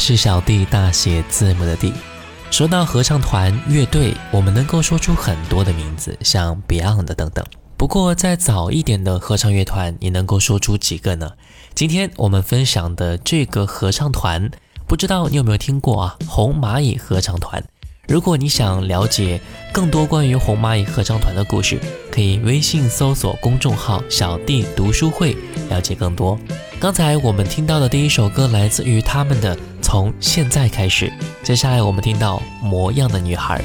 是小弟，大写字母的弟。说到合唱团、乐队，我们能够说出很多的名字，像 Beyond 等等。不过，在早一点的合唱乐团，你能够说出几个呢？今天我们分享的这个合唱团，不知道你有没有听过啊？红蚂蚁合唱团。如果你想了解更多关于红蚂蚁合唱团的故事，可以微信搜索公众号“小弟读书会”了解更多。刚才我们听到的第一首歌来自于他们的《从现在开始》，接下来我们听到《模样的女孩》。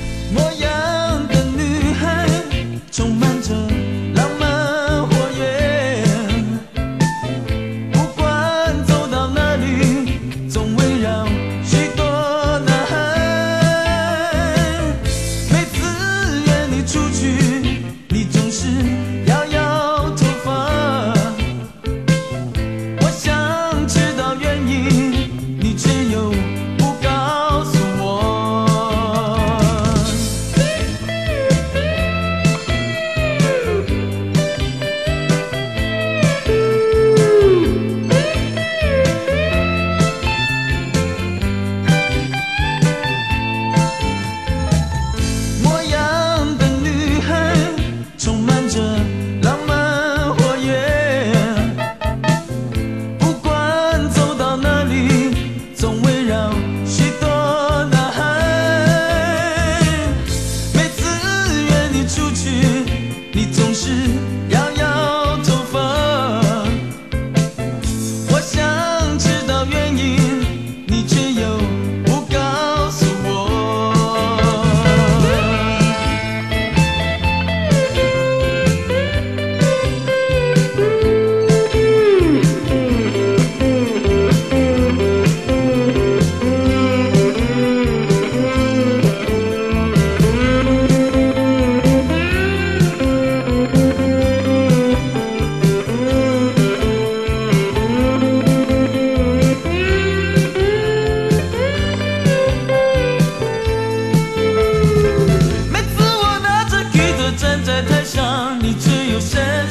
站在台上，你却又深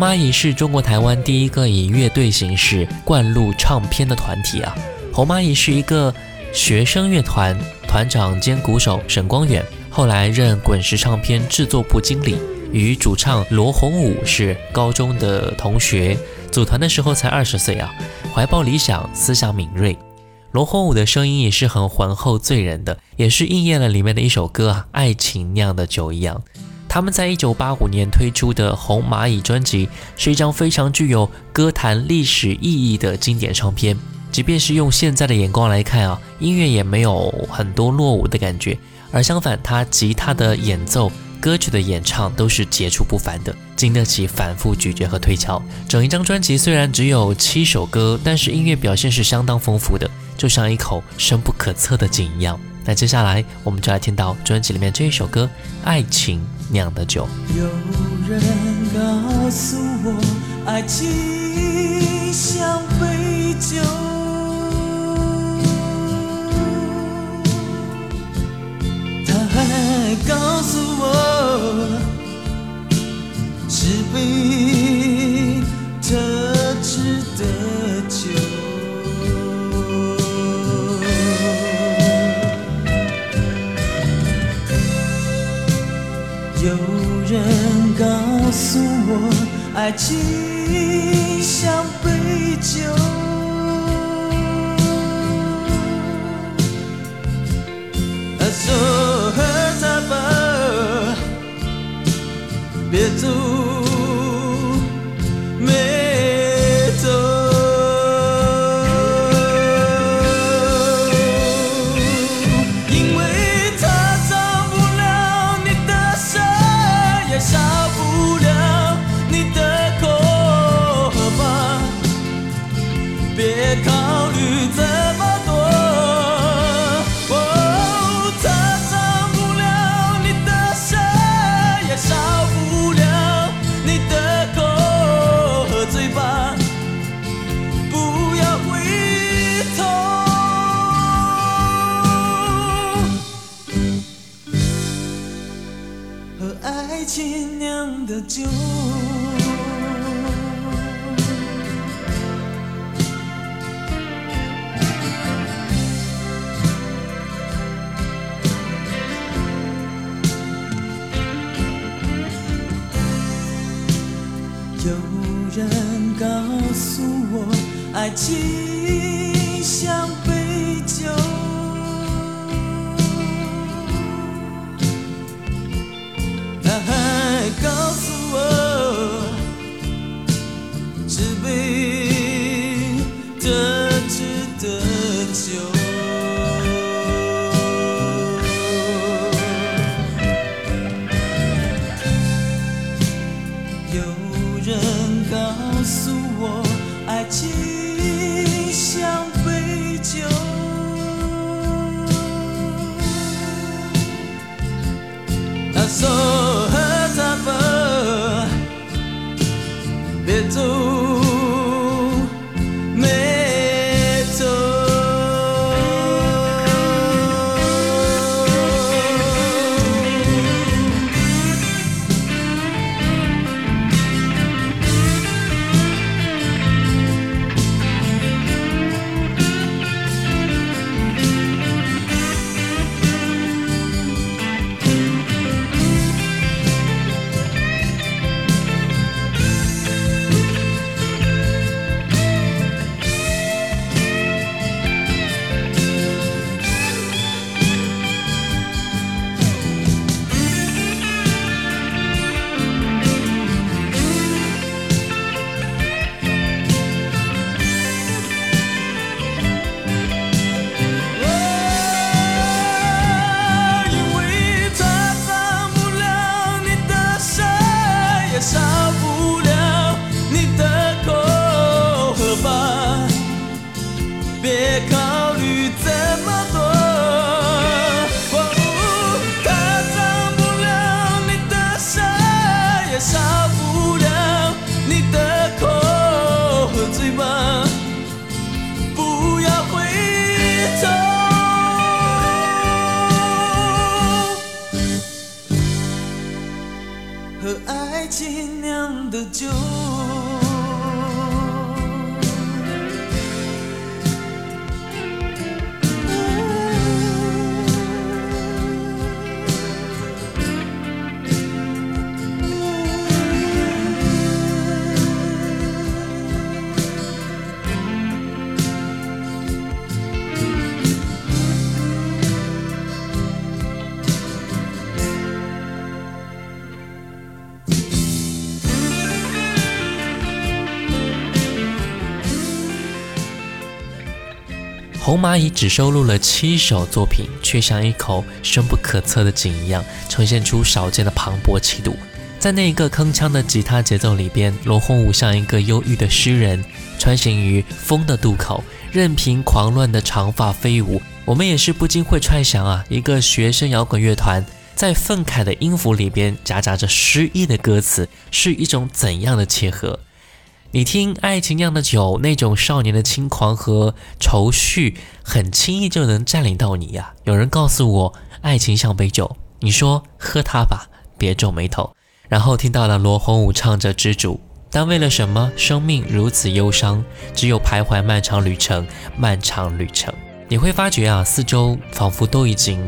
蚂蚁是中国台湾第一个以乐队形式灌录唱片的团体啊。红蚂蚁是一个学生乐团，团长兼鼓手沈光远，后来任滚石唱片制作部经理，与主唱罗红武是高中的同学，组团的时候才二十岁啊，怀抱理想，思想敏锐。罗红武的声音也是很浑厚醉人的，也是应验了里面的一首歌啊，《爱情酿的酒》一样。他们在一九八五年推出的《红蚂蚁》专辑，是一张非常具有歌坛历史意义的经典唱片。即便是用现在的眼光来看啊，音乐也没有很多落伍的感觉，而相反，他吉他的演奏、歌曲的演唱都是杰出不凡的，经得起反复咀嚼和推敲。整一张专辑虽然只有七首歌，但是音乐表现是相当丰富的，就像一口深不可测的井一样。那接下来我们就来听到专辑里面这一首歌《爱情酿的酒》。有人告诉我，爱情像杯酒，他还告诉我，是非爱情像杯告诉我，爱情像。酿的红蚂蚁只收录了七首作品，却像一口深不可测的井一样，呈现出少见的磅礴气度。在那一个铿锵的吉他节奏里边，罗红武像一个忧郁的诗人，穿行于风的渡口，任凭狂乱的长发飞舞。我们也是不禁会揣想啊，一个学生摇滚乐团在愤慨的音符里边夹杂着诗意的歌词，是一种怎样的切合？你听《爱情酿的酒》，那种少年的轻狂和愁绪，很轻易就能占领到你呀、有人告诉我，爱情像杯酒，你说喝它吧，别皱眉头。然后听到了罗红武唱着《知足》，但为了什么生命如此忧伤？只有徘徊漫长旅程，漫长旅程。你会发觉啊，四周仿佛都已经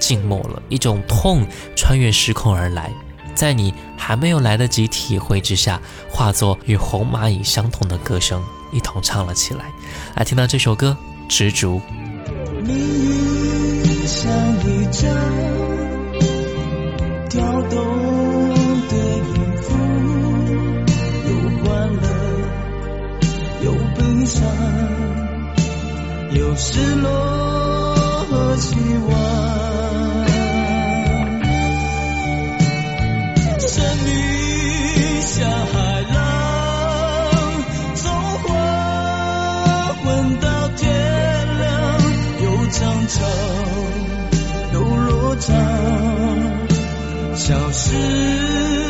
静默了，一种痛穿越时空而来。在你还没有来得及体会之下，化作与红蚂蚁相同的歌声，一同唱了起来。来听到这首歌《执着》。跳动的音符，有欢乐，有悲伤，有失落和期望。生命像海浪，从黄昏到天亮，有涨潮，有落潮，消失。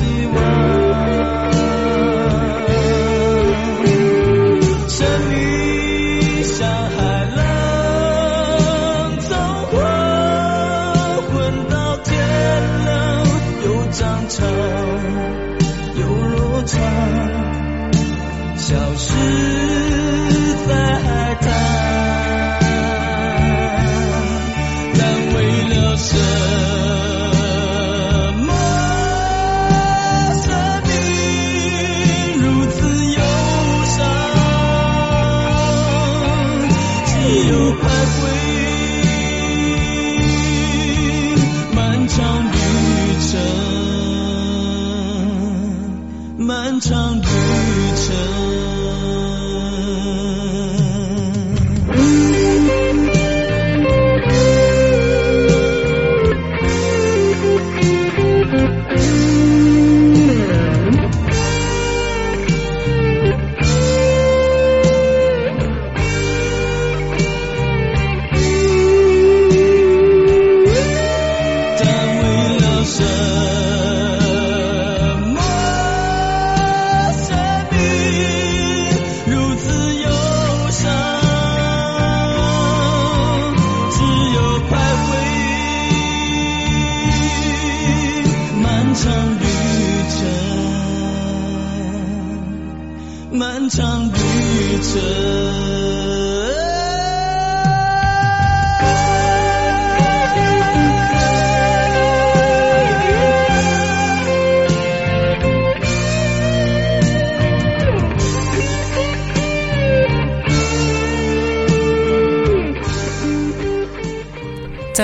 和希一场旅程。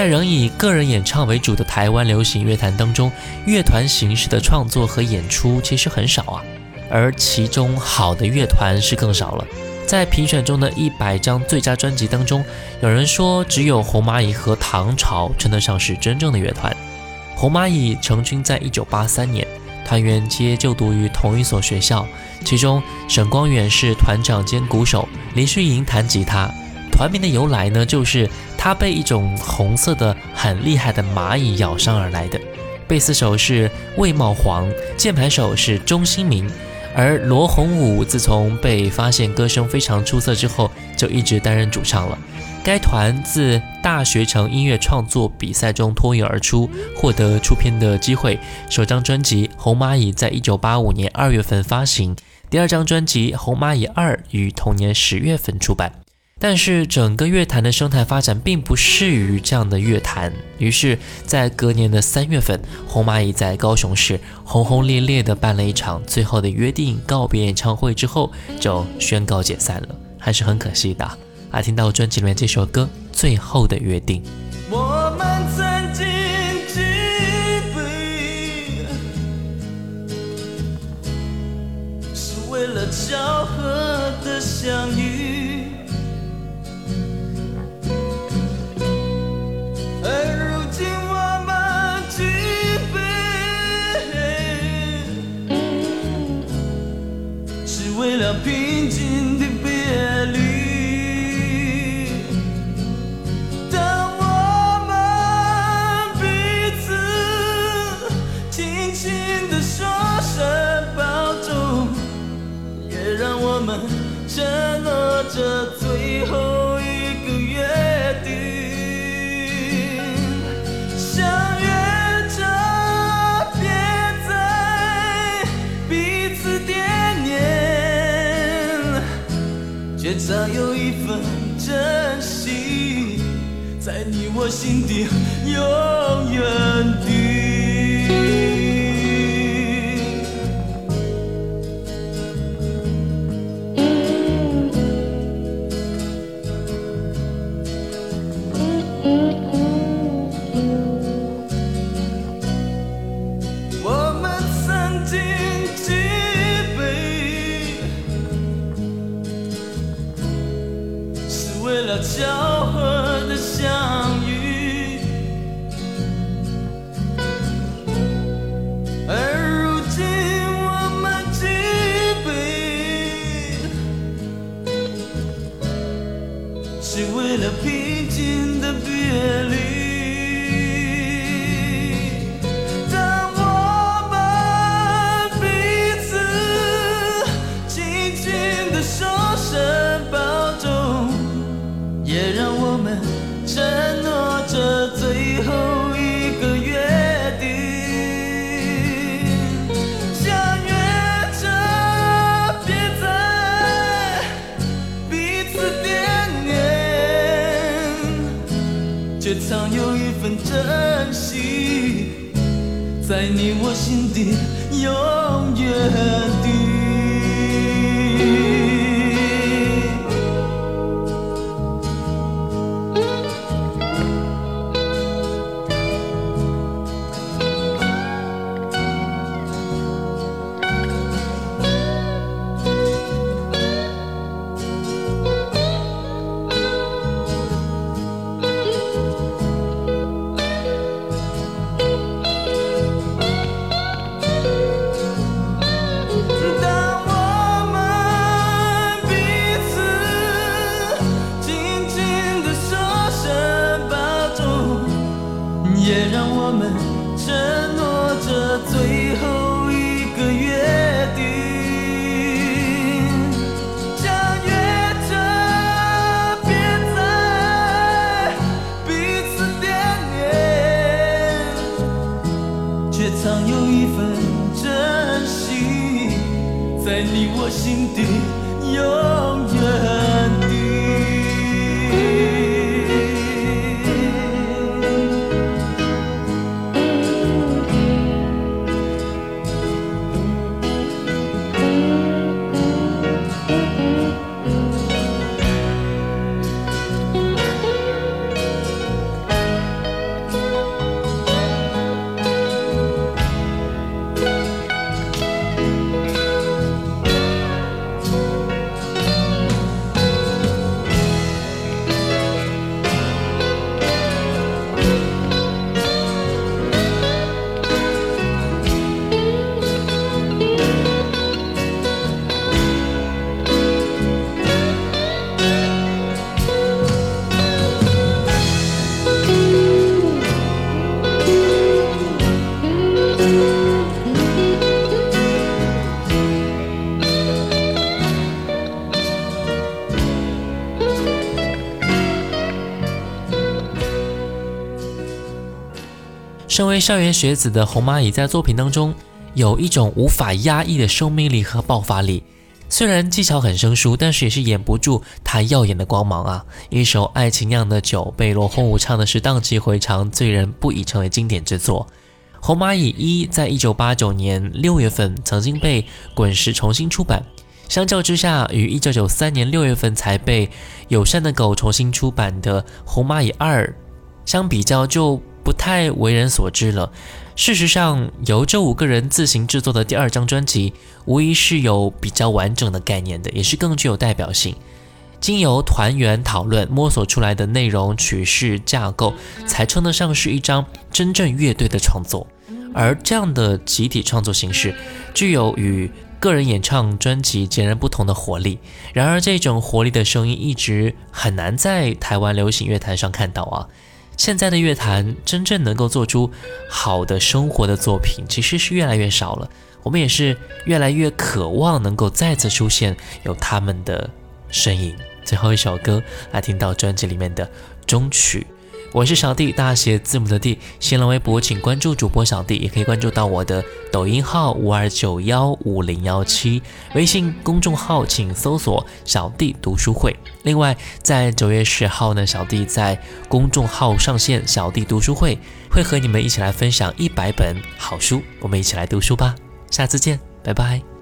在仍以个人演唱为主的台湾流行乐坛当中，乐团形式的创作和演出其实很少啊，而其中好的乐团是更少了。在评选中的一百张最佳专辑当中，有人说只有红蚂蚁和唐朝称得上是真正的乐团。红蚂蚁成军在一九八三年，团员皆就读于同一所学校，其中沈光远是团长兼鼓手，林旭莹弹吉他。团名的由来呢，就是他被一种红色的很厉害的蚂蚁咬伤而来的。贝斯手是魏茂煌，键盘手是钟兴民。而罗洪武自从被发现歌声非常出色之后，就一直担任主唱了。该团自大学城音乐创作比赛中脱颖而出，获得出片的机会。首张专辑《红蚂蚁》在一九八五年二月份发行，第二张专辑《红蚂蚁二》于同年十月份出版。但是整个乐坛的生态发展并不适于这样的乐坛，于是，在隔年的三月份，红蚂蚁在高雄市轰轰烈烈地办了一场最后的约定告别演唱会之后，就宣告解散了，还是很可惜的啊！听到专辑里面这首歌《最后的约定》。我们曾经，是为了巧合底承诺着最后一个约定相约着别再彼此惦念却藏有一份真心在你我心底永远。身为校园学子的红蚂蚁，在作品当中有一种无法压抑的生命力和爆发力。虽然技巧很生疏，但是也是掩不住他耀眼的光芒啊！一首《爱情酿的酒》被罗红武唱的是荡气回肠，醉人不已成为经典之作。《红蚂蚁一》在一九八九年六月份曾经被滚石重新出版，相较之下，于一九九三年六月份才被友善的狗重新出版的《红蚂蚁二》相比较就不太为人所知了。事实上，由这五个人自行制作的第二张专辑，无疑是有比较完整的概念的，也是更具有代表性。经由团员讨论摸索出来的内容、曲式架构，才称得上是一张真正乐队的创作。而这样的集体创作形式，具有与个人演唱专辑截然不同的活力。然而，这种活力的声音一直很难在台湾流行乐坛上看到啊。现在的乐坛真正能够做出好的生活的作品，其实是越来越少了。我们也是越来越渴望能够再次出现有他们的身影。最后一首歌来听到专辑里面的终曲。我是小弟，大写字母的弟。新浪微博请关注主播小弟，也可以关注到我的抖音号五二九幺五零幺七，微信公众号请搜索“小弟读书会”。另外，在九月十号呢，小弟在公众号上线“小弟读书会”，会和你们一起来分享一百本好书，我们一起来读书吧。下次见，拜拜。